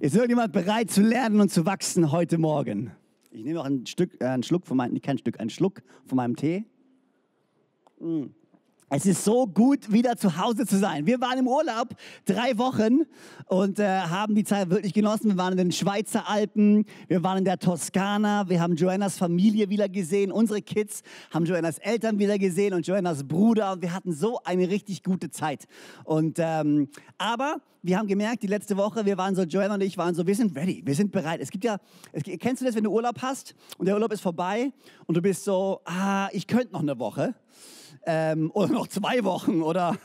Ist irgendjemand bereit zu lernen und zu wachsen heute Morgen? Ich nehme noch ein Stück, äh, einen Schluck von meinem, kein Stück, einen Schluck von meinem Tee. Mm. Es ist so gut, wieder zu Hause zu sein. Wir waren im Urlaub drei Wochen und äh, haben die Zeit wirklich genossen. Wir waren in den Schweizer Alpen, wir waren in der Toskana, wir haben Joannas Familie wieder gesehen, unsere Kids haben Joannas Eltern wieder gesehen und Joannas Bruder wir hatten so eine richtig gute Zeit. Und ähm, aber wir haben gemerkt, die letzte Woche, wir waren so, Joanna und ich waren so, wir sind ready, wir sind bereit. Es gibt ja, es, kennst du das, wenn du Urlaub hast und der Urlaub ist vorbei und du bist so, ah, ich könnte noch eine Woche ähm, oder noch zwei Wochen oder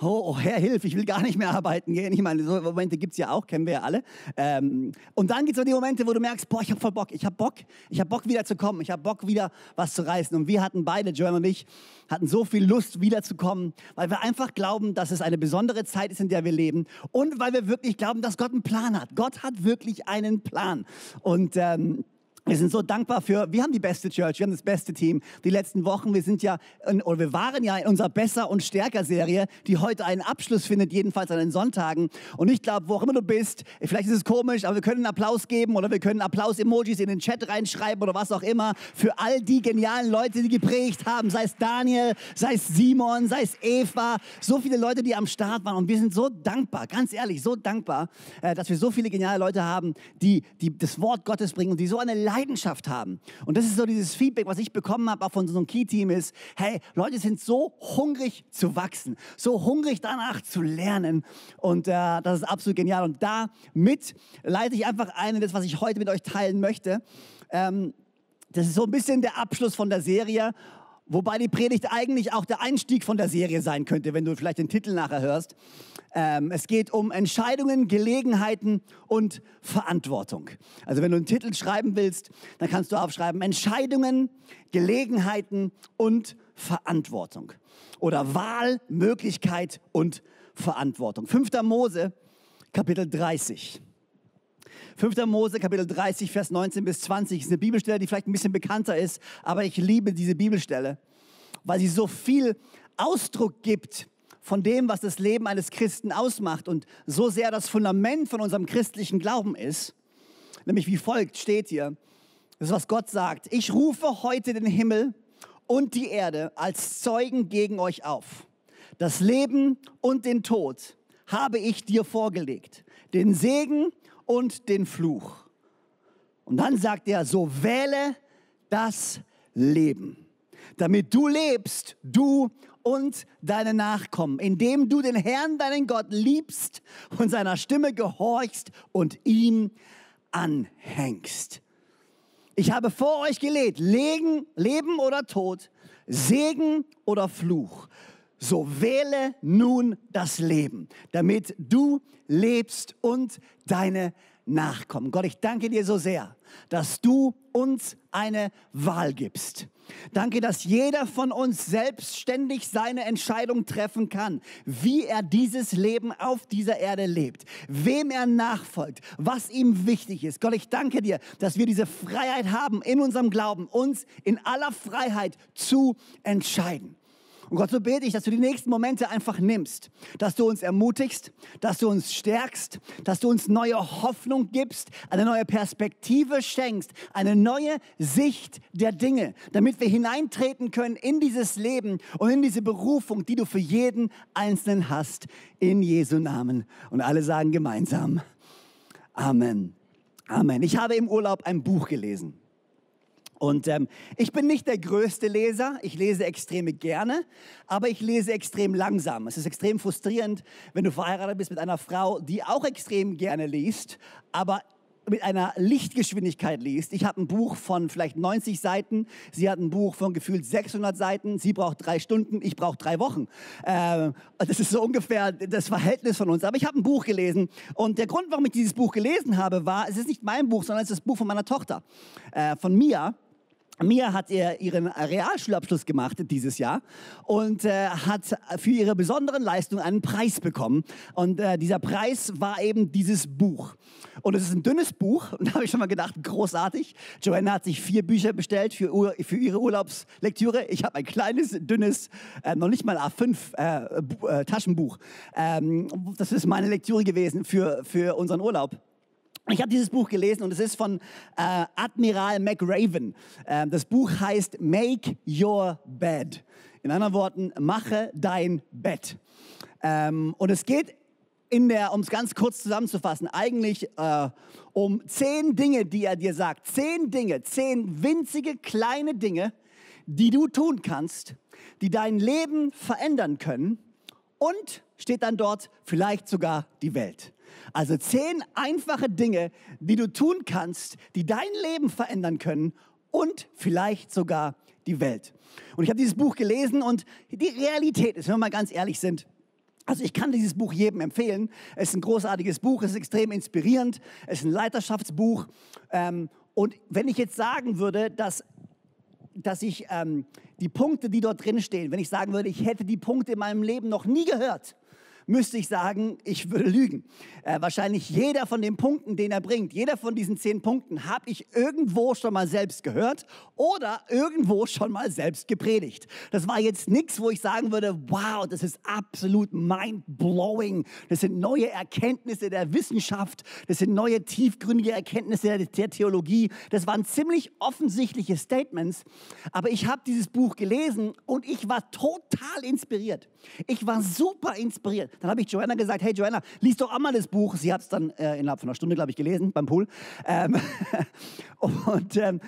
oh, oh, Herr, hilf, ich will gar nicht mehr arbeiten gehen. Ich meine, so Momente gibt es ja auch, kennen wir ja alle. Ähm, und dann gibt es so die Momente, wo du merkst, boah, ich habe voll Bock, ich habe Bock, ich habe Bock wieder zu kommen, ich habe Bock wieder was zu reißen. Und wir hatten beide, Joel und ich, hatten so viel Lust wiederzukommen, weil wir einfach glauben, dass es eine besondere Zeit ist, in der wir leben und weil wir wirklich glauben, dass Gott einen Plan hat. Gott hat wirklich einen Plan. Und ähm, wir sind so dankbar für, wir haben die beste Church, wir haben das beste Team. Die letzten Wochen, wir sind ja, in, oder wir waren ja in unserer Besser und Stärker Serie, die heute einen Abschluss findet, jedenfalls an den Sonntagen. Und ich glaube, wo auch immer du bist, vielleicht ist es komisch, aber wir können einen Applaus geben oder wir können Applaus-Emojis in den Chat reinschreiben oder was auch immer für all die genialen Leute, die geprägt haben. Sei es Daniel, sei es Simon, sei es Eva, so viele Leute, die am Start waren. Und wir sind so dankbar, ganz ehrlich, so dankbar, äh, dass wir so viele geniale Leute haben, die, die das Wort Gottes bringen und die so eine Leidenschaft Leidenschaft haben. Und das ist so dieses Feedback, was ich bekommen habe auch von so einem Key-Team ist, hey, Leute sind so hungrig zu wachsen, so hungrig danach zu lernen. Und äh, das ist absolut genial. Und damit leite ich einfach ein in das, was ich heute mit euch teilen möchte. Ähm, das ist so ein bisschen der Abschluss von der Serie. Wobei die Predigt eigentlich auch der Einstieg von der Serie sein könnte, wenn du vielleicht den Titel nachher hörst. Ähm, es geht um Entscheidungen, Gelegenheiten und Verantwortung. Also wenn du einen Titel schreiben willst, dann kannst du aufschreiben Entscheidungen, Gelegenheiten und Verantwortung. Oder Wahl, Möglichkeit und Verantwortung. 5. Mose, Kapitel 30. 5. Mose, Kapitel 30, Vers 19 bis 20 ist eine Bibelstelle, die vielleicht ein bisschen bekannter ist, aber ich liebe diese Bibelstelle, weil sie so viel Ausdruck gibt von dem, was das Leben eines Christen ausmacht und so sehr das Fundament von unserem christlichen Glauben ist. Nämlich wie folgt steht hier, das ist, was Gott sagt. Ich rufe heute den Himmel und die Erde als Zeugen gegen euch auf. Das Leben und den Tod habe ich dir vorgelegt. Den Segen und den Fluch. Und dann sagt er, so wähle das Leben, damit du lebst, du und deine Nachkommen, indem du den Herrn, deinen Gott, liebst und seiner Stimme gehorchst und ihm anhängst. Ich habe vor euch Legen, Leben oder Tod, Segen oder Fluch so wähle nun das Leben, damit du lebst und deine Nachkommen. Gott, ich danke dir so sehr, dass du uns eine Wahl gibst. Danke, dass jeder von uns selbstständig seine Entscheidung treffen kann, wie er dieses Leben auf dieser Erde lebt, wem er nachfolgt, was ihm wichtig ist. Gott, ich danke dir, dass wir diese Freiheit haben, in unserem Glauben uns in aller Freiheit zu entscheiden. Und Gott, so bete ich, dass du die nächsten Momente einfach nimmst, dass du uns ermutigst, dass du uns stärkst, dass du uns neue Hoffnung gibst, eine neue Perspektive schenkst, eine neue Sicht der Dinge, damit wir hineintreten können in dieses Leben und in diese Berufung, die du für jeden Einzelnen hast, in Jesu Namen. Und alle sagen gemeinsam, Amen. Amen. Ich habe im Urlaub ein Buch gelesen. Und ähm, ich bin nicht der größte Leser, ich lese extrem gerne, aber ich lese extrem langsam. Es ist extrem frustrierend, wenn du verheiratet bist mit einer Frau, die auch extrem gerne liest, aber mit einer Lichtgeschwindigkeit liest. Ich habe ein Buch von vielleicht 90 Seiten, sie hat ein Buch von gefühlt 600 Seiten, sie braucht drei Stunden, ich brauche drei Wochen. Äh, das ist so ungefähr das Verhältnis von uns. Aber ich habe ein Buch gelesen und der Grund, warum ich dieses Buch gelesen habe, war, es ist nicht mein Buch, sondern es ist das Buch von meiner Tochter, äh, von Mia. Mia hat ihren Realschulabschluss gemacht dieses Jahr und äh, hat für ihre besonderen Leistungen einen Preis bekommen. Und äh, dieser Preis war eben dieses Buch. Und es ist ein dünnes Buch. Und da habe ich schon mal gedacht, großartig. Joanna hat sich vier Bücher bestellt für, Ur für ihre Urlaubslektüre. Ich habe ein kleines, dünnes, äh, noch nicht mal A5 äh, äh, Taschenbuch. Ähm, das ist meine Lektüre gewesen für, für unseren Urlaub. Ich habe dieses Buch gelesen und es ist von äh, Admiral McRaven. Äh, das Buch heißt Make Your Bed. In anderen Worten, mache dein Bett. Ähm, und es geht in der, um es ganz kurz zusammenzufassen, eigentlich äh, um zehn Dinge, die er dir sagt. Zehn Dinge, zehn winzige kleine Dinge, die du tun kannst, die dein Leben verändern können und steht dann dort vielleicht sogar die Welt. Also zehn einfache Dinge, die du tun kannst, die dein Leben verändern können und vielleicht sogar die Welt. Und ich habe dieses Buch gelesen und die Realität ist, wenn wir mal ganz ehrlich sind, also ich kann dieses Buch jedem empfehlen. Es ist ein großartiges Buch, es ist extrem inspirierend, es ist ein Leiterschaftsbuch. Ähm, und wenn ich jetzt sagen würde, dass, dass ich ähm, die Punkte, die dort drin stehen, wenn ich sagen würde, ich hätte die Punkte in meinem Leben noch nie gehört, müsste ich sagen, ich würde lügen. Äh, wahrscheinlich jeder von den Punkten, den er bringt, jeder von diesen zehn Punkten habe ich irgendwo schon mal selbst gehört oder irgendwo schon mal selbst gepredigt. Das war jetzt nichts, wo ich sagen würde, wow, das ist absolut mind-blowing. Das sind neue Erkenntnisse der Wissenschaft, das sind neue tiefgründige Erkenntnisse der, der Theologie. Das waren ziemlich offensichtliche Statements, aber ich habe dieses Buch gelesen und ich war total inspiriert. Ich war super inspiriert. Dann habe ich Joanna gesagt, hey Joanna, lies doch auch mal das Buch. Sie hat es dann äh, innerhalb von einer Stunde, glaube ich, gelesen beim Pool. Ähm, und ähm,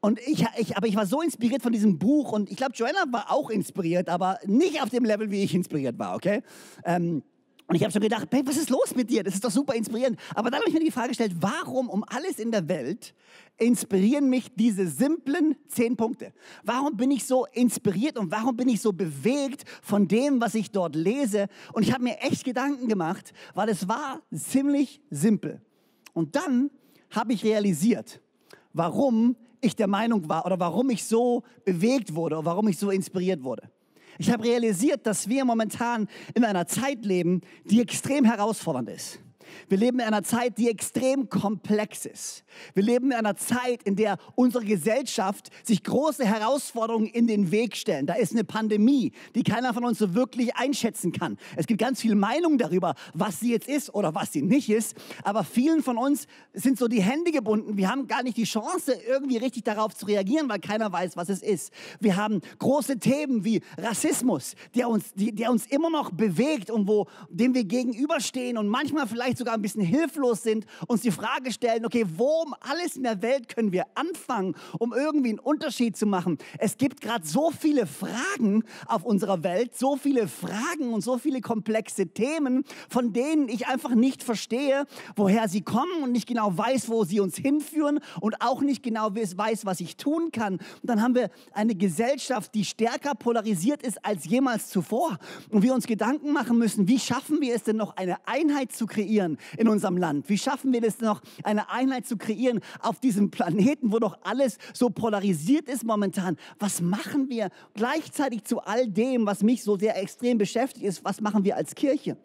und ich, ich, aber ich war so inspiriert von diesem Buch und ich glaube, Joanna war auch inspiriert, aber nicht auf dem Level, wie ich inspiriert war, okay? Ähm, und ich habe schon gedacht, babe, was ist los mit dir? Das ist doch super inspirierend. Aber dann habe ich mir die Frage gestellt, warum um alles in der Welt inspirieren mich diese simplen zehn Punkte? Warum bin ich so inspiriert und warum bin ich so bewegt von dem, was ich dort lese? Und ich habe mir echt Gedanken gemacht, weil es war ziemlich simpel. Und dann habe ich realisiert, warum ich der Meinung war oder warum ich so bewegt wurde oder warum ich so inspiriert wurde. Ich habe realisiert, dass wir momentan in einer Zeit leben, die extrem herausfordernd ist. Wir leben in einer Zeit, die extrem komplex ist. Wir leben in einer Zeit, in der unsere Gesellschaft sich große Herausforderungen in den Weg stellen. Da ist eine Pandemie, die keiner von uns so wirklich einschätzen kann. Es gibt ganz viele Meinungen darüber, was sie jetzt ist oder was sie nicht ist. Aber vielen von uns sind so die Hände gebunden. Wir haben gar nicht die Chance, irgendwie richtig darauf zu reagieren, weil keiner weiß, was es ist. Wir haben große Themen wie Rassismus, der uns, die, der uns immer noch bewegt und wo, dem wir gegenüberstehen und manchmal vielleicht sogar ein bisschen hilflos sind, uns die Frage stellen, okay, wo um alles in der Welt können wir anfangen, um irgendwie einen Unterschied zu machen? Es gibt gerade so viele Fragen auf unserer Welt, so viele Fragen und so viele komplexe Themen, von denen ich einfach nicht verstehe, woher sie kommen und nicht genau weiß, wo sie uns hinführen und auch nicht genau weiß, was ich tun kann. Und dann haben wir eine Gesellschaft, die stärker polarisiert ist als jemals zuvor. Und wir uns Gedanken machen müssen, wie schaffen wir es denn noch, eine Einheit zu kreieren in unserem Land? Wie schaffen wir es noch, eine Einheit zu kreieren? kreieren auf diesem Planeten, wo doch alles so polarisiert ist momentan. Was machen wir gleichzeitig zu all dem, was mich so sehr extrem beschäftigt ist? Was machen wir als Kirche?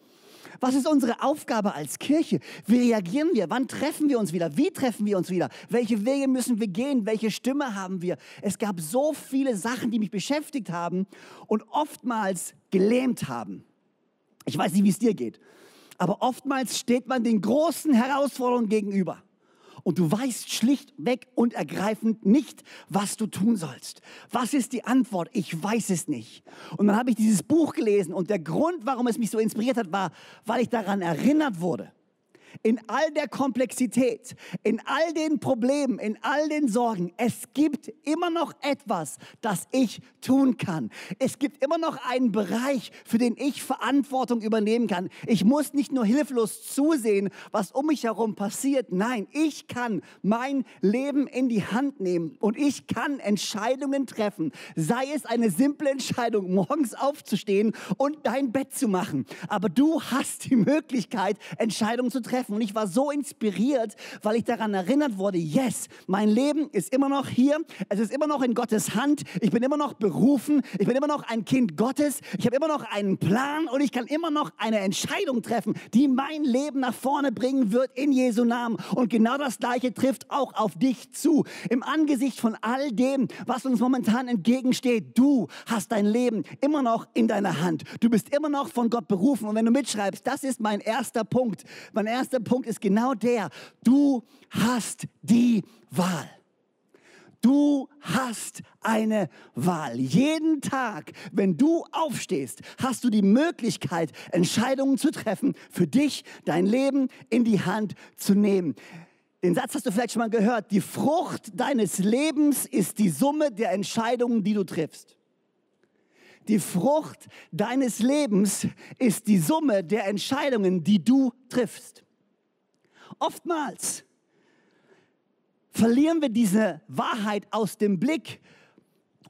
Was ist unsere Aufgabe als Kirche? Wie reagieren wir? Wann treffen wir uns wieder? Wie treffen wir uns wieder? Welche Wege müssen wir gehen? Welche Stimme haben wir? Es gab so viele Sachen, die mich beschäftigt haben und oftmals gelähmt haben. Ich weiß nicht, wie es dir geht, aber oftmals steht man den großen Herausforderungen gegenüber und du weißt schlichtweg und ergreifend nicht, was du tun sollst. Was ist die Antwort? Ich weiß es nicht. Und dann habe ich dieses Buch gelesen und der Grund, warum es mich so inspiriert hat, war, weil ich daran erinnert wurde, in all der Komplexität, in all den Problemen, in all den Sorgen, es gibt immer noch etwas, das ich tun kann. Es gibt immer noch einen Bereich, für den ich Verantwortung übernehmen kann. Ich muss nicht nur hilflos zusehen, was um mich herum passiert. Nein, ich kann mein Leben in die Hand nehmen und ich kann Entscheidungen treffen. Sei es eine simple Entscheidung, morgens aufzustehen und dein Bett zu machen. Aber du hast die Möglichkeit, Entscheidungen zu treffen. Und ich war so inspiriert, weil ich daran erinnert wurde, yes, mein Leben ist immer noch hier. Es ist immer noch in Gottes Hand. Ich bin immer noch berufen. Ich bin immer noch ein Kind Gottes. Ich habe immer noch einen Plan und ich kann immer noch eine Entscheidung treffen, die mein Leben nach vorne bringen wird in Jesu Namen. Und genau das Gleiche trifft auch auf dich zu. Im Angesicht von all dem, was uns momentan entgegensteht, du hast dein Leben immer noch in deiner Hand. Du bist immer noch von Gott berufen. Und wenn du mitschreibst, das ist mein erster Punkt. Mein erster Punkt ist genau der. Du hast die Wahl. Du hast eine Wahl. Jeden Tag, wenn du aufstehst, hast du die Möglichkeit, Entscheidungen zu treffen, für dich dein Leben in die Hand zu nehmen. Den Satz hast du vielleicht schon mal gehört. Die Frucht deines Lebens ist die Summe der Entscheidungen, die du triffst. Die Frucht deines Lebens ist die Summe der Entscheidungen, die du triffst. Oftmals verlieren wir diese Wahrheit aus dem Blick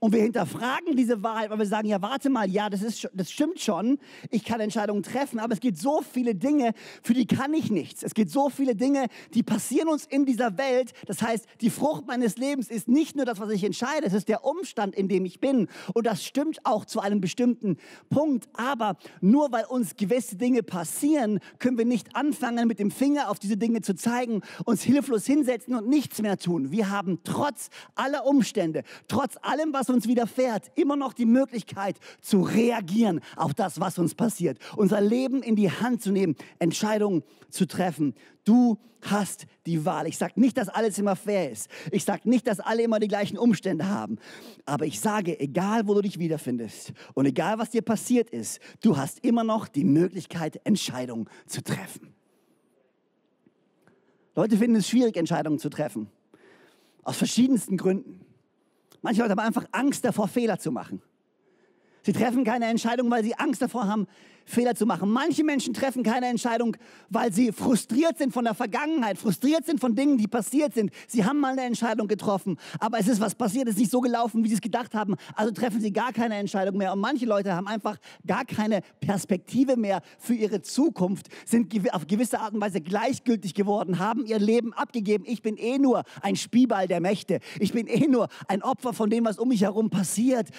und wir hinterfragen diese Wahrheit, weil wir sagen, ja, warte mal, ja, das, ist, das stimmt schon, ich kann Entscheidungen treffen, aber es gibt so viele Dinge, für die kann ich nichts. Es gibt so viele Dinge, die passieren uns in dieser Welt. Das heißt, die Frucht meines Lebens ist nicht nur das, was ich entscheide, es ist der Umstand, in dem ich bin. Und das stimmt auch zu einem bestimmten Punkt. Aber nur weil uns gewisse Dinge passieren, können wir nicht anfangen, mit dem Finger auf diese Dinge zu zeigen, uns hilflos hinsetzen und nichts mehr tun. Wir haben trotz aller Umstände, trotz allem, was uns widerfährt, immer noch die Möglichkeit zu reagieren auf das, was uns passiert. Unser Leben in die Hand zu nehmen, Entscheidungen zu treffen. Du hast die Wahl. Ich sage nicht, dass alles immer fair ist. Ich sage nicht, dass alle immer die gleichen Umstände haben. Aber ich sage, egal wo du dich wiederfindest und egal was dir passiert ist, du hast immer noch die Möglichkeit, Entscheidungen zu treffen. Leute finden es schwierig, Entscheidungen zu treffen. Aus verschiedensten Gründen. Manche Leute haben einfach Angst davor, Fehler zu machen. Sie treffen keine Entscheidung, weil sie Angst davor haben, Fehler zu machen. Manche Menschen treffen keine Entscheidung, weil sie frustriert sind von der Vergangenheit, frustriert sind von Dingen, die passiert sind. Sie haben mal eine Entscheidung getroffen, aber es ist was passiert, es ist nicht so gelaufen, wie sie es gedacht haben. Also treffen sie gar keine Entscheidung mehr. Und manche Leute haben einfach gar keine Perspektive mehr für ihre Zukunft, sind auf gewisse Art und Weise gleichgültig geworden, haben ihr Leben abgegeben. Ich bin eh nur ein Spielball der Mächte. Ich bin eh nur ein Opfer von dem, was um mich herum passiert.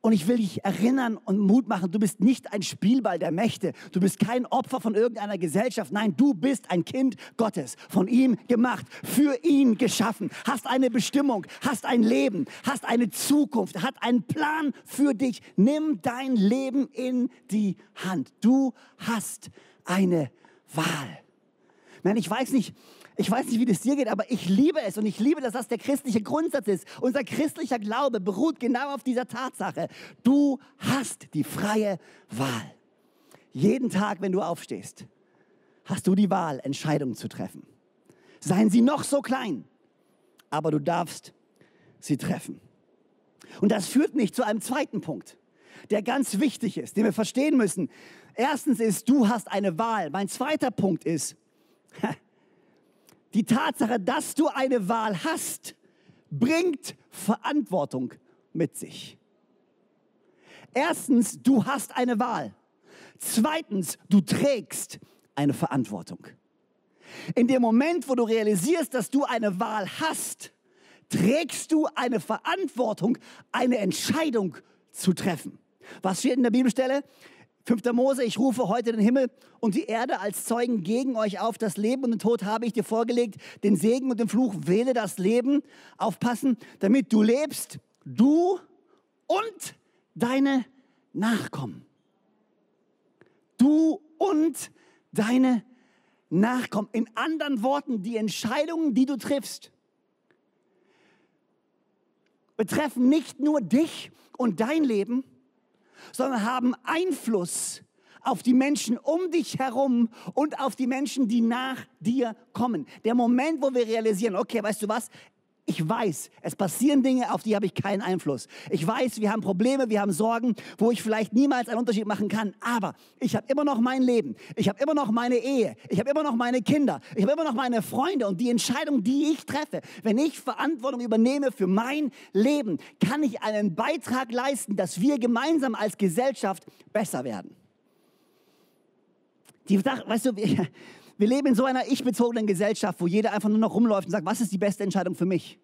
Und ich will dich erinnern und Mut machen, du bist nicht ein Spielball der Mächte. Du bist kein Opfer von irgendeiner Gesellschaft. Nein, du bist ein Kind Gottes, von ihm gemacht, für ihn geschaffen, hast eine Bestimmung, hast ein Leben, hast eine Zukunft, hat einen Plan für dich. Nimm dein Leben in die Hand. Du hast eine Wahl. Nein, ich weiß nicht, ich weiß nicht, wie das dir geht, aber ich liebe es und ich liebe, dass das der christliche Grundsatz ist. Unser christlicher Glaube beruht genau auf dieser Tatsache. Du hast die freie Wahl. Jeden Tag, wenn du aufstehst, hast du die Wahl, Entscheidungen zu treffen. Seien sie noch so klein, aber du darfst sie treffen. Und das führt mich zu einem zweiten Punkt, der ganz wichtig ist, den wir verstehen müssen. Erstens ist, du hast eine Wahl. Mein zweiter Punkt ist, die Tatsache, dass du eine Wahl hast, bringt Verantwortung mit sich. Erstens, du hast eine Wahl. Zweitens, du trägst eine Verantwortung. In dem Moment, wo du realisierst, dass du eine Wahl hast, trägst du eine Verantwortung, eine Entscheidung zu treffen. Was steht in der Bibelstelle? 5. Mose, ich rufe heute den Himmel und die Erde als Zeugen gegen euch auf. Das Leben und den Tod habe ich dir vorgelegt. Den Segen und den Fluch wähle das Leben. Aufpassen, damit du lebst, du und deine Nachkommen. Du und deine Nachkommen. In anderen Worten, die Entscheidungen, die du triffst, betreffen nicht nur dich und dein Leben, sondern haben Einfluss auf die Menschen um dich herum und auf die Menschen, die nach dir kommen. Der Moment, wo wir realisieren, okay, weißt du was, ich weiß, es passieren Dinge, auf die habe ich keinen Einfluss. Ich weiß, wir haben Probleme, wir haben Sorgen, wo ich vielleicht niemals einen Unterschied machen kann. Aber ich habe immer noch mein Leben. Ich habe immer noch meine Ehe. Ich habe immer noch meine Kinder. Ich habe immer noch meine Freunde. Und die Entscheidung, die ich treffe, wenn ich Verantwortung übernehme für mein Leben, kann ich einen Beitrag leisten, dass wir gemeinsam als Gesellschaft besser werden. Die, weißt du, wir leben in so einer ich-bezogenen Gesellschaft, wo jeder einfach nur noch rumläuft und sagt, was ist die beste Entscheidung für mich?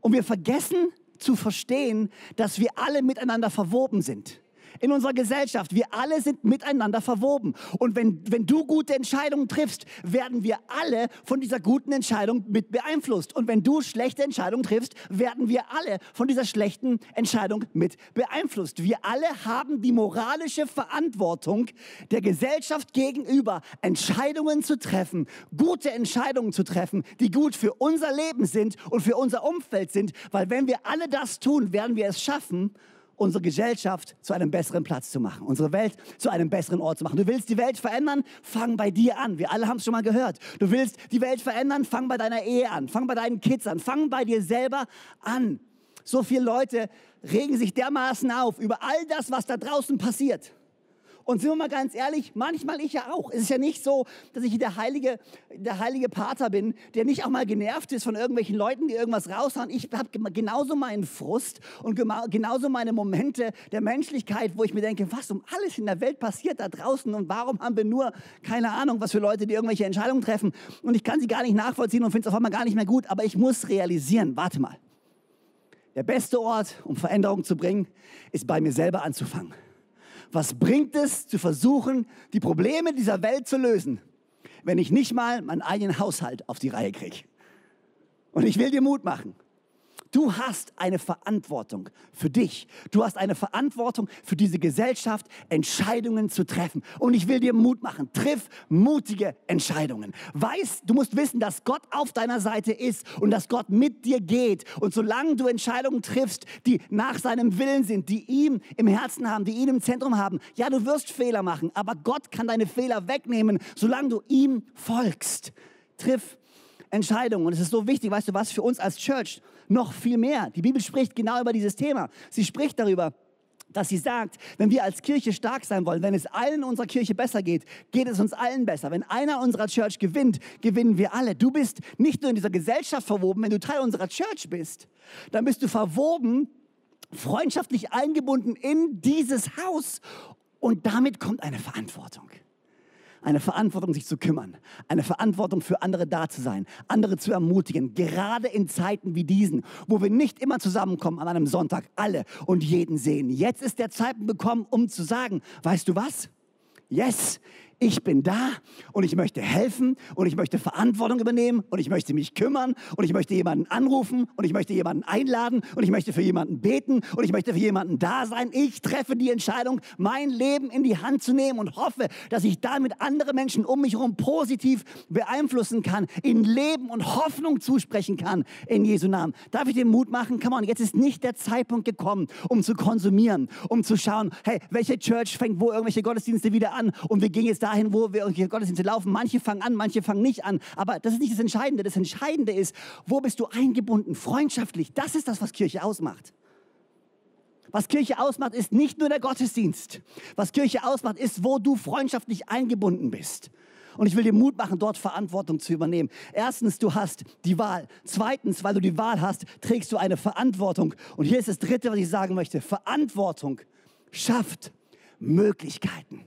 Und wir vergessen zu verstehen, dass wir alle miteinander verwoben sind in unserer Gesellschaft. Wir alle sind miteinander verwoben. Und wenn, wenn du gute Entscheidungen triffst, werden wir alle von dieser guten Entscheidung mit beeinflusst. Und wenn du schlechte Entscheidungen triffst, werden wir alle von dieser schlechten Entscheidung mit beeinflusst. Wir alle haben die moralische Verantwortung der Gesellschaft gegenüber, Entscheidungen zu treffen, gute Entscheidungen zu treffen, die gut für unser Leben sind und für unser Umfeld sind. Weil wenn wir alle das tun, werden wir es schaffen, unsere Gesellschaft zu einem besseren Platz zu machen, unsere Welt zu einem besseren Ort zu machen. Du willst die Welt verändern, fang bei dir an. Wir alle haben es schon mal gehört. Du willst die Welt verändern, fang bei deiner Ehe an, fang bei deinen Kids an, fang bei dir selber an. So viele Leute regen sich dermaßen auf über all das, was da draußen passiert. Und sind wir mal ganz ehrlich, manchmal ich ja auch. Es ist ja nicht so, dass ich der heilige, der heilige Pater bin, der nicht auch mal genervt ist von irgendwelchen Leuten, die irgendwas raushauen. Ich habe genauso meinen Frust und genauso meine Momente der Menschlichkeit, wo ich mir denke, was um alles in der Welt passiert da draußen und warum haben wir nur, keine Ahnung, was für Leute, die irgendwelche Entscheidungen treffen. Und ich kann sie gar nicht nachvollziehen und finde es auf einmal gar nicht mehr gut, aber ich muss realisieren, warte mal. Der beste Ort, um Veränderung zu bringen, ist bei mir selber anzufangen. Was bringt es zu versuchen, die Probleme dieser Welt zu lösen, wenn ich nicht mal meinen eigenen Haushalt auf die Reihe kriege? Und ich will dir Mut machen. Du hast eine Verantwortung für dich. Du hast eine Verantwortung für diese Gesellschaft, Entscheidungen zu treffen. Und ich will dir Mut machen. Triff mutige Entscheidungen. Weiß, du musst wissen, dass Gott auf deiner Seite ist und dass Gott mit dir geht. Und solange du Entscheidungen triffst, die nach seinem Willen sind, die ihm im Herzen haben, die ihn im Zentrum haben, ja, du wirst Fehler machen, aber Gott kann deine Fehler wegnehmen, solange du ihm folgst. Triff Entscheidungen. Und es ist so wichtig, weißt du was, für uns als Church noch viel mehr. Die Bibel spricht genau über dieses Thema. Sie spricht darüber, dass sie sagt, wenn wir als Kirche stark sein wollen, wenn es allen unserer Kirche besser geht, geht es uns allen besser. Wenn einer unserer Church gewinnt, gewinnen wir alle. Du bist nicht nur in dieser Gesellschaft verwoben, wenn du Teil unserer Church bist, dann bist du verwoben, freundschaftlich eingebunden in dieses Haus und damit kommt eine Verantwortung eine Verantwortung, sich zu kümmern, eine Verantwortung für andere da zu sein, andere zu ermutigen, gerade in Zeiten wie diesen, wo wir nicht immer zusammenkommen an einem Sonntag, alle und jeden sehen. Jetzt ist der Zeitpunkt gekommen, um zu sagen, weißt du was? Yes, ich bin da und ich möchte helfen und ich möchte Verantwortung übernehmen und ich möchte mich kümmern und ich möchte jemanden anrufen und ich möchte jemanden einladen und ich möchte für jemanden beten und ich möchte für jemanden da sein. Ich treffe die Entscheidung, mein Leben in die Hand zu nehmen und hoffe, dass ich damit andere Menschen um mich herum positiv beeinflussen kann, ihnen Leben und Hoffnung zusprechen kann in Jesu Namen. Darf ich dir Mut machen? Come on, jetzt ist nicht der Zeitpunkt gekommen, um zu konsumieren, um zu schauen, hey, welche Church fängt wo irgendwelche Gottesdienste wieder an und wir gehen jetzt da dahin, wo wir Gottesdienste laufen. Manche fangen an, manche fangen nicht an. Aber das ist nicht das Entscheidende. Das Entscheidende ist, wo bist du eingebunden, freundschaftlich. Das ist das, was Kirche ausmacht. Was Kirche ausmacht, ist nicht nur der Gottesdienst. Was Kirche ausmacht, ist, wo du freundschaftlich eingebunden bist. Und ich will dir Mut machen, dort Verantwortung zu übernehmen. Erstens, du hast die Wahl. Zweitens, weil du die Wahl hast, trägst du eine Verantwortung. Und hier ist das Dritte, was ich sagen möchte. Verantwortung schafft Möglichkeiten.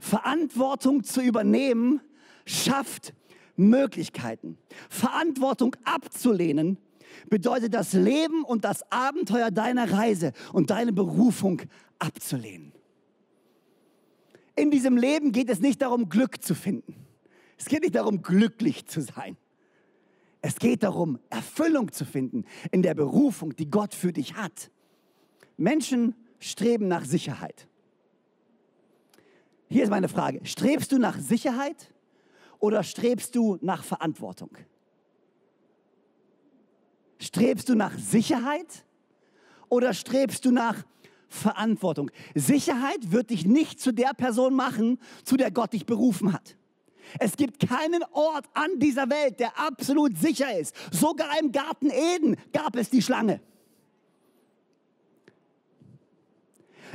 Verantwortung zu übernehmen schafft Möglichkeiten. Verantwortung abzulehnen bedeutet das Leben und das Abenteuer deiner Reise und deine Berufung abzulehnen. In diesem Leben geht es nicht darum, Glück zu finden. Es geht nicht darum, glücklich zu sein. Es geht darum, Erfüllung zu finden in der Berufung, die Gott für dich hat. Menschen streben nach Sicherheit. Hier ist meine Frage. Strebst du nach Sicherheit oder strebst du nach Verantwortung? Strebst du nach Sicherheit oder strebst du nach Verantwortung. Sicherheit wird dich nicht zu der Person machen, zu der Gott dich berufen hat. Es gibt keinen Ort an dieser Welt, der absolut sicher ist. Sogar im Garten Eden gab es die Schlange.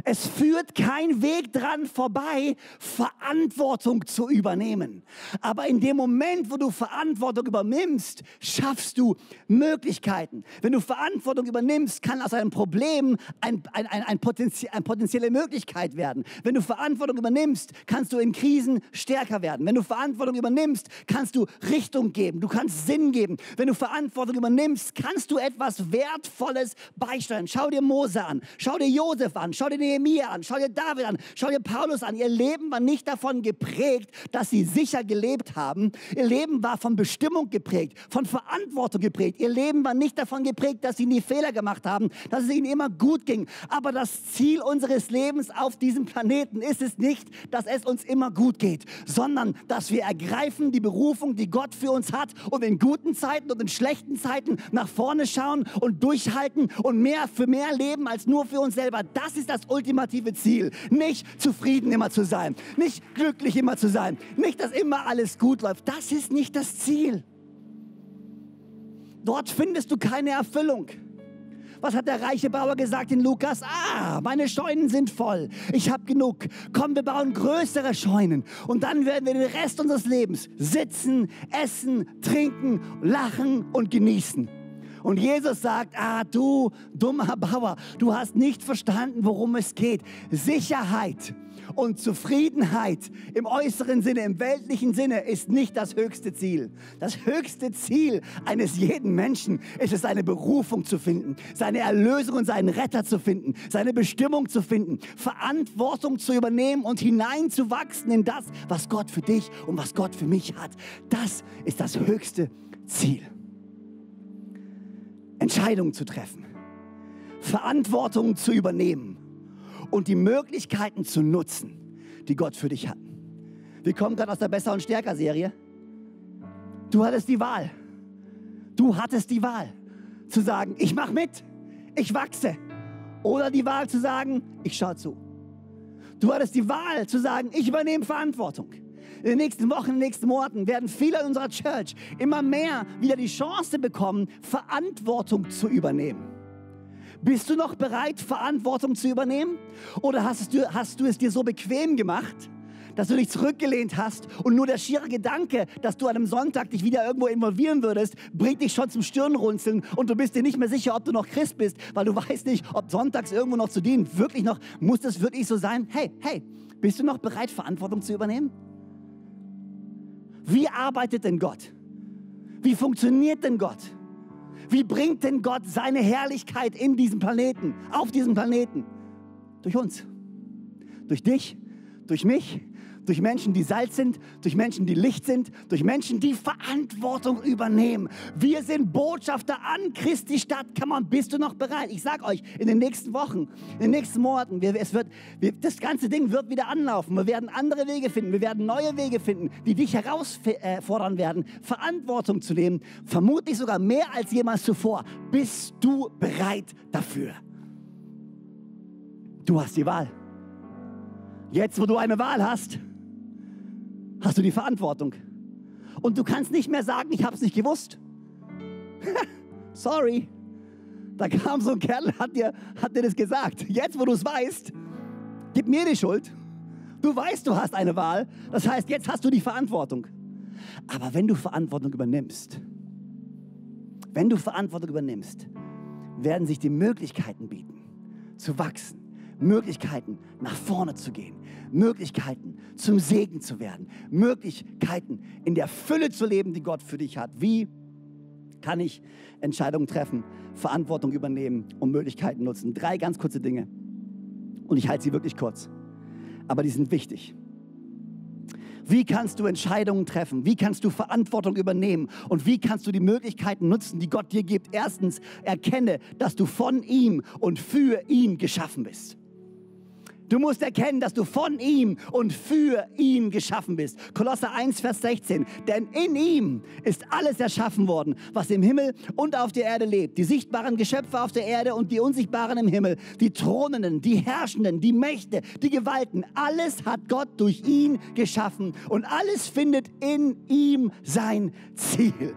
Es führt kein Weg dran vorbei, Verantwortung zu übernehmen. Aber in dem Moment, wo du Verantwortung übernimmst, schaffst du Möglichkeiten. Wenn du Verantwortung übernimmst, kann aus einem Problem ein, ein, ein, ein Potenzie, eine potenzielle Möglichkeit werden. Wenn du Verantwortung übernimmst, kannst du in Krisen stärker werden. Wenn du Verantwortung übernimmst, kannst du Richtung geben. Du kannst Sinn geben. Wenn du Verantwortung übernimmst, kannst du etwas Wertvolles beisteuern. Schau dir Mose an. Schau dir Josef an. Schau dir den Nehemiah an, schau dir David an, schau dir Paulus an. Ihr Leben war nicht davon geprägt, dass sie sicher gelebt haben. Ihr Leben war von Bestimmung geprägt, von Verantwortung geprägt. Ihr Leben war nicht davon geprägt, dass sie nie Fehler gemacht haben, dass es ihnen immer gut ging. Aber das Ziel unseres Lebens auf diesem Planeten ist es nicht, dass es uns immer gut geht, sondern dass wir ergreifen die Berufung, die Gott für uns hat und in guten Zeiten und in schlechten Zeiten nach vorne schauen und durchhalten und mehr für mehr leben als nur für uns selber. Das ist das ultimative Ziel. Nicht zufrieden immer zu sein, nicht glücklich immer zu sein, nicht, dass immer alles gut läuft. Das ist nicht das Ziel. Dort findest du keine Erfüllung. Was hat der reiche Bauer gesagt in Lukas? Ah, meine Scheunen sind voll. Ich habe genug. Komm, wir bauen größere Scheunen. Und dann werden wir den Rest unseres Lebens sitzen, essen, trinken, lachen und genießen. Und Jesus sagt, ah du dummer Bauer, du hast nicht verstanden, worum es geht. Sicherheit und Zufriedenheit im äußeren Sinne, im weltlichen Sinne ist nicht das höchste Ziel. Das höchste Ziel eines jeden Menschen ist es, seine Berufung zu finden, seine Erlösung und seinen Retter zu finden, seine Bestimmung zu finden, Verantwortung zu übernehmen und hineinzuwachsen in das, was Gott für dich und was Gott für mich hat. Das ist das höchste Ziel. Entscheidungen zu treffen, Verantwortung zu übernehmen und die Möglichkeiten zu nutzen, die Gott für dich hat. Wir kommen gerade aus der Besser und Stärker Serie. Du hattest die Wahl. Du hattest die Wahl zu sagen, ich mache mit, ich wachse. Oder die Wahl zu sagen, ich schaue zu. Du hattest die Wahl zu sagen, ich übernehme Verantwortung in den nächsten Wochen, in den nächsten Monaten werden viele in unserer Church immer mehr wieder die Chance bekommen, Verantwortung zu übernehmen. Bist du noch bereit, Verantwortung zu übernehmen? Oder hast du, hast du es dir so bequem gemacht, dass du dich zurückgelehnt hast und nur der schiere Gedanke, dass du an einem Sonntag dich wieder irgendwo involvieren würdest, bringt dich schon zum Stirnrunzeln und du bist dir nicht mehr sicher, ob du noch Christ bist, weil du weißt nicht, ob sonntags irgendwo noch zu dienen wirklich noch, muss das wirklich so sein? Hey, hey, bist du noch bereit, Verantwortung zu übernehmen? Wie arbeitet denn Gott? Wie funktioniert denn Gott? Wie bringt denn Gott seine Herrlichkeit in diesen Planeten, auf diesen Planeten? Durch uns, durch dich, durch mich, durch Menschen, die Salz sind, durch Menschen, die Licht sind, durch Menschen, die Verantwortung übernehmen. Wir sind Botschafter an Christi Stadt. Kann man, bist du noch bereit? Ich sage euch, in den nächsten Wochen, in den nächsten Monaten, wir, es wird, wir, das ganze Ding wird wieder anlaufen. Wir werden andere Wege finden. Wir werden neue Wege finden, die dich herausfordern werden, Verantwortung zu nehmen. Vermutlich sogar mehr als jemals zuvor. Bist du bereit dafür? Du hast die Wahl. Jetzt, wo du eine Wahl hast, hast du die Verantwortung. Und du kannst nicht mehr sagen, ich habe es nicht gewusst. Sorry. Da kam so ein Kerl, hat dir, hat dir das gesagt. Jetzt, wo du es weißt, gib mir die Schuld. Du weißt, du hast eine Wahl. Das heißt, jetzt hast du die Verantwortung. Aber wenn du Verantwortung übernimmst, wenn du Verantwortung übernimmst, werden sich die Möglichkeiten bieten, zu wachsen, Möglichkeiten nach vorne zu gehen, Möglichkeiten zum Segen zu werden, Möglichkeiten in der Fülle zu leben, die Gott für dich hat. Wie kann ich Entscheidungen treffen, Verantwortung übernehmen und Möglichkeiten nutzen? Drei ganz kurze Dinge. Und ich halte sie wirklich kurz. Aber die sind wichtig. Wie kannst du Entscheidungen treffen? Wie kannst du Verantwortung übernehmen? Und wie kannst du die Möglichkeiten nutzen, die Gott dir gibt? Erstens, erkenne, dass du von ihm und für ihn geschaffen bist. Du musst erkennen, dass du von ihm und für ihn geschaffen bist. Kolosser 1, Vers 16. Denn in ihm ist alles erschaffen worden, was im Himmel und auf der Erde lebt. Die sichtbaren Geschöpfe auf der Erde und die unsichtbaren im Himmel. Die Thronenden, die Herrschenden, die Mächte, die Gewalten. Alles hat Gott durch ihn geschaffen und alles findet in ihm sein Ziel.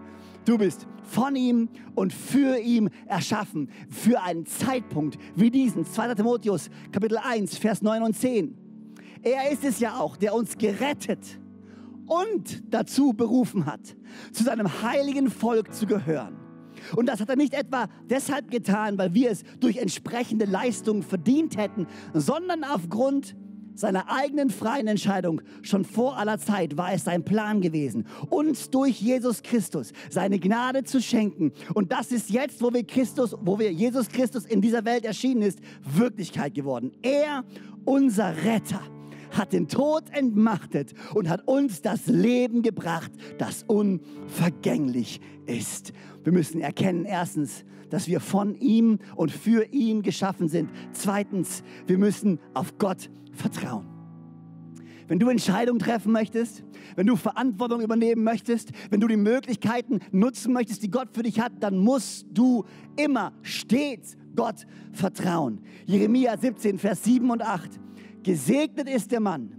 Du bist von ihm und für ihn erschaffen. Für einen Zeitpunkt wie diesen. 2. Timotheus, Kapitel 1, Vers 9 und 10. Er ist es ja auch, der uns gerettet und dazu berufen hat, zu seinem heiligen Volk zu gehören. Und das hat er nicht etwa deshalb getan, weil wir es durch entsprechende Leistungen verdient hätten, sondern aufgrund seiner eigenen freien Entscheidung. Schon vor aller Zeit war es sein Plan gewesen, uns durch Jesus Christus seine Gnade zu schenken. Und das ist jetzt, wo wir Christus, wo wir Jesus Christus in dieser Welt erschienen ist, Wirklichkeit geworden. Er, unser Retter hat den Tod entmachtet und hat uns das Leben gebracht, das unvergänglich ist. Wir müssen erkennen, erstens, dass wir von ihm und für ihn geschaffen sind. Zweitens, wir müssen auf Gott Vertrauen. Wenn du Entscheidungen treffen möchtest, wenn du Verantwortung übernehmen möchtest, wenn du die Möglichkeiten nutzen möchtest, die Gott für dich hat, dann musst du immer stets Gott vertrauen. Jeremia 17, Vers 7 und 8. Gesegnet ist der Mann,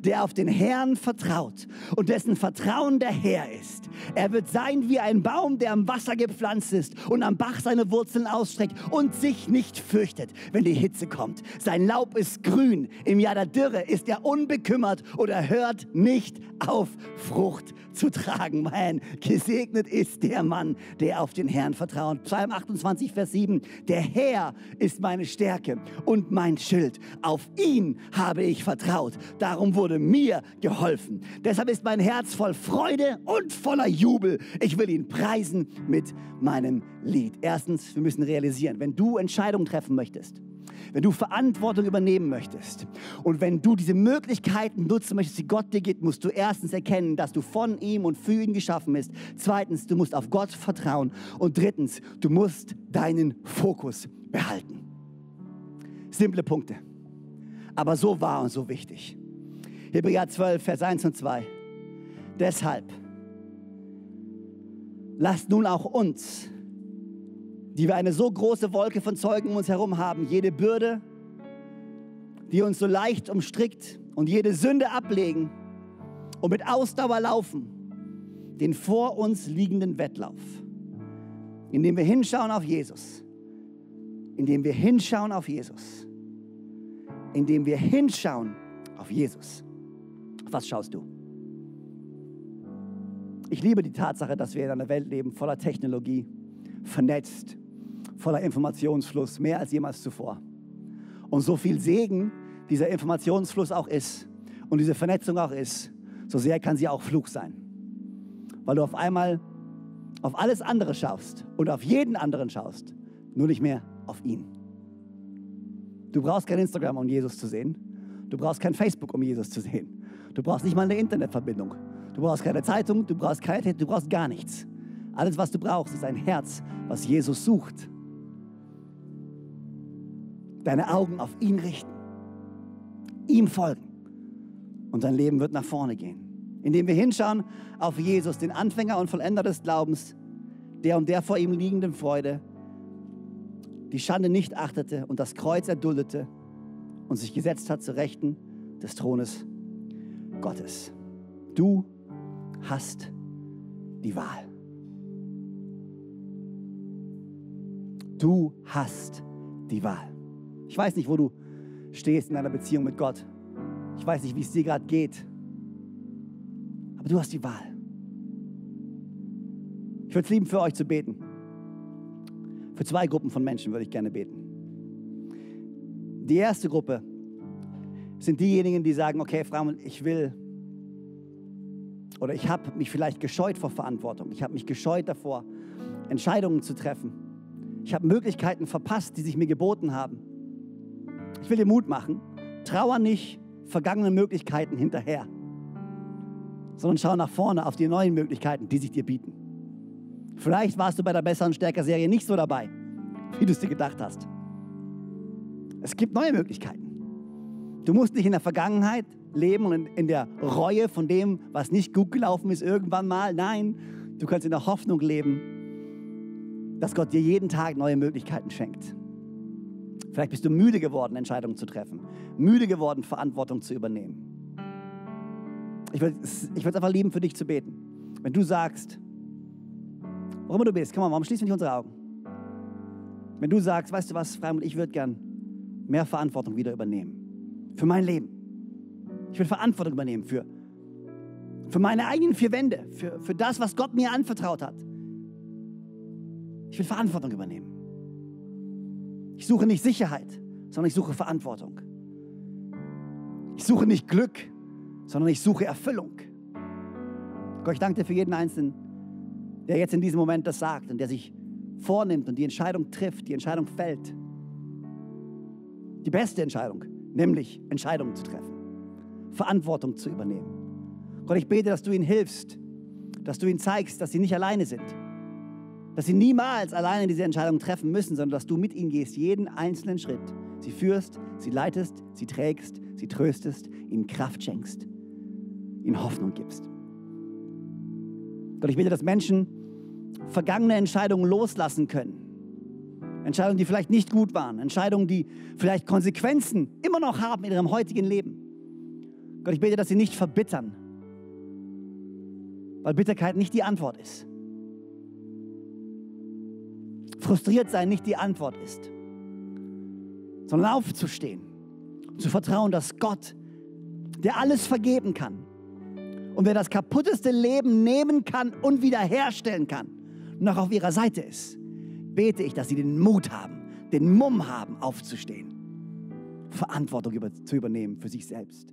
der auf den Herrn vertraut und dessen Vertrauen der Herr ist. Er wird sein wie ein Baum, der am Wasser gepflanzt ist und am Bach seine Wurzeln ausstreckt und sich nicht fürchtet, wenn die Hitze kommt. Sein Laub ist grün. Im Jahr der Dürre ist er unbekümmert oder hört nicht auf, Frucht zu tragen. Man, gesegnet ist der Mann, der auf den Herrn vertraut. Psalm 28, Vers 7. Der Herr ist meine Stärke und mein Schild. Auf ihn habe ich vertraut. Darum wurde mir geholfen. Deshalb ist mein Herz voll Freude und voller Jubel. Ich will ihn preisen mit meinem Lied. Erstens, wir müssen realisieren, wenn du Entscheidungen treffen möchtest, wenn du Verantwortung übernehmen möchtest und wenn du diese Möglichkeiten nutzen möchtest, die Gott dir gibt, musst du erstens erkennen, dass du von ihm und für ihn geschaffen bist. Zweitens, du musst auf Gott vertrauen. Und drittens, du musst deinen Fokus behalten. Simple Punkte, aber so wahr und so wichtig. Hebräer 12, Vers 1 und 2. Deshalb lasst nun auch uns, die wir eine so große Wolke von Zeugen um uns herum haben, jede Bürde, die uns so leicht umstrickt und jede Sünde ablegen und mit Ausdauer laufen, den vor uns liegenden Wettlauf, indem wir hinschauen auf Jesus, indem wir hinschauen auf Jesus, indem wir hinschauen auf Jesus. Was schaust du? Ich liebe die Tatsache, dass wir in einer Welt leben voller Technologie, vernetzt, voller Informationsfluss, mehr als jemals zuvor. Und so viel Segen dieser Informationsfluss auch ist und diese Vernetzung auch ist, so sehr kann sie auch Fluch sein. Weil du auf einmal auf alles andere schaust und auf jeden anderen schaust, nur nicht mehr auf ihn. Du brauchst kein Instagram, um Jesus zu sehen. Du brauchst kein Facebook, um Jesus zu sehen. Du brauchst nicht mal eine Internetverbindung. Du brauchst keine Zeitung, du brauchst keine, du brauchst gar nichts. Alles, was du brauchst, ist ein Herz, was Jesus sucht deine Augen auf ihn richten, ihm folgen und dein Leben wird nach vorne gehen. Indem wir hinschauen auf Jesus, den Anfänger und Vollender des Glaubens, der um der vor ihm liegenden Freude die Schande nicht achtete und das Kreuz erduldete und sich gesetzt hat zu Rechten des Thrones Gottes. Du hast die Wahl. Du hast die Wahl. Ich weiß nicht, wo du stehst in deiner Beziehung mit Gott. Ich weiß nicht, wie es dir gerade geht. Aber du hast die Wahl. Ich würde es lieben, für euch zu beten. Für zwei Gruppen von Menschen würde ich gerne beten. Die erste Gruppe sind diejenigen, die sagen, okay, Frau, ich will oder ich habe mich vielleicht gescheut vor Verantwortung. Ich habe mich gescheut davor, Entscheidungen zu treffen. Ich habe Möglichkeiten verpasst, die sich mir geboten haben. Ich will dir Mut machen. Trauer nicht vergangenen Möglichkeiten hinterher, sondern schau nach vorne auf die neuen Möglichkeiten, die sich dir bieten. Vielleicht warst du bei der besseren Stärker-Serie nicht so dabei, wie du es dir gedacht hast. Es gibt neue Möglichkeiten. Du musst nicht in der Vergangenheit leben und in der Reue von dem, was nicht gut gelaufen ist irgendwann mal. Nein, du kannst in der Hoffnung leben, dass Gott dir jeden Tag neue Möglichkeiten schenkt. Vielleicht bist du müde geworden, Entscheidungen zu treffen, müde geworden, Verantwortung zu übernehmen. Ich würde es einfach lieben, für dich zu beten. Wenn du sagst, wo immer du bist, komm mal, warum schließen wir nicht unsere Augen? Wenn du sagst, weißt du was, Freimund, ich würde gern mehr Verantwortung wieder übernehmen. Für mein Leben. Ich will Verantwortung übernehmen für, für meine eigenen vier Wände, für, für das, was Gott mir anvertraut hat. Ich will Verantwortung übernehmen. Ich suche nicht Sicherheit, sondern ich suche Verantwortung. Ich suche nicht Glück, sondern ich suche Erfüllung. Gott, ich danke dir für jeden Einzelnen, der jetzt in diesem Moment das sagt und der sich vornimmt und die Entscheidung trifft, die Entscheidung fällt. Die beste Entscheidung, nämlich Entscheidungen zu treffen, Verantwortung zu übernehmen. Gott, ich bete, dass du ihnen hilfst, dass du ihnen zeigst, dass sie nicht alleine sind, dass sie niemals alleine diese Entscheidung treffen müssen, sondern dass du mit ihnen gehst, jeden einzelnen Schritt. Sie führst, sie leitest, sie trägst, sie tröstest, ihnen Kraft schenkst, ihnen Hoffnung gibst. Gott, ich bitte, dass Menschen vergangene Entscheidungen loslassen können. Entscheidungen, die vielleicht nicht gut waren. Entscheidungen, die vielleicht Konsequenzen immer noch haben in ihrem heutigen Leben. Gott, ich bete, dass sie nicht verbittern, weil Bitterkeit nicht die Antwort ist. Frustriert sein nicht die Antwort ist, sondern aufzustehen, zu vertrauen, dass Gott, der alles vergeben kann und wer das kaputteste Leben nehmen kann und wiederherstellen kann, noch auf ihrer Seite ist, bete ich, dass sie den Mut haben, den Mumm haben, aufzustehen, Verantwortung über, zu übernehmen für sich selbst,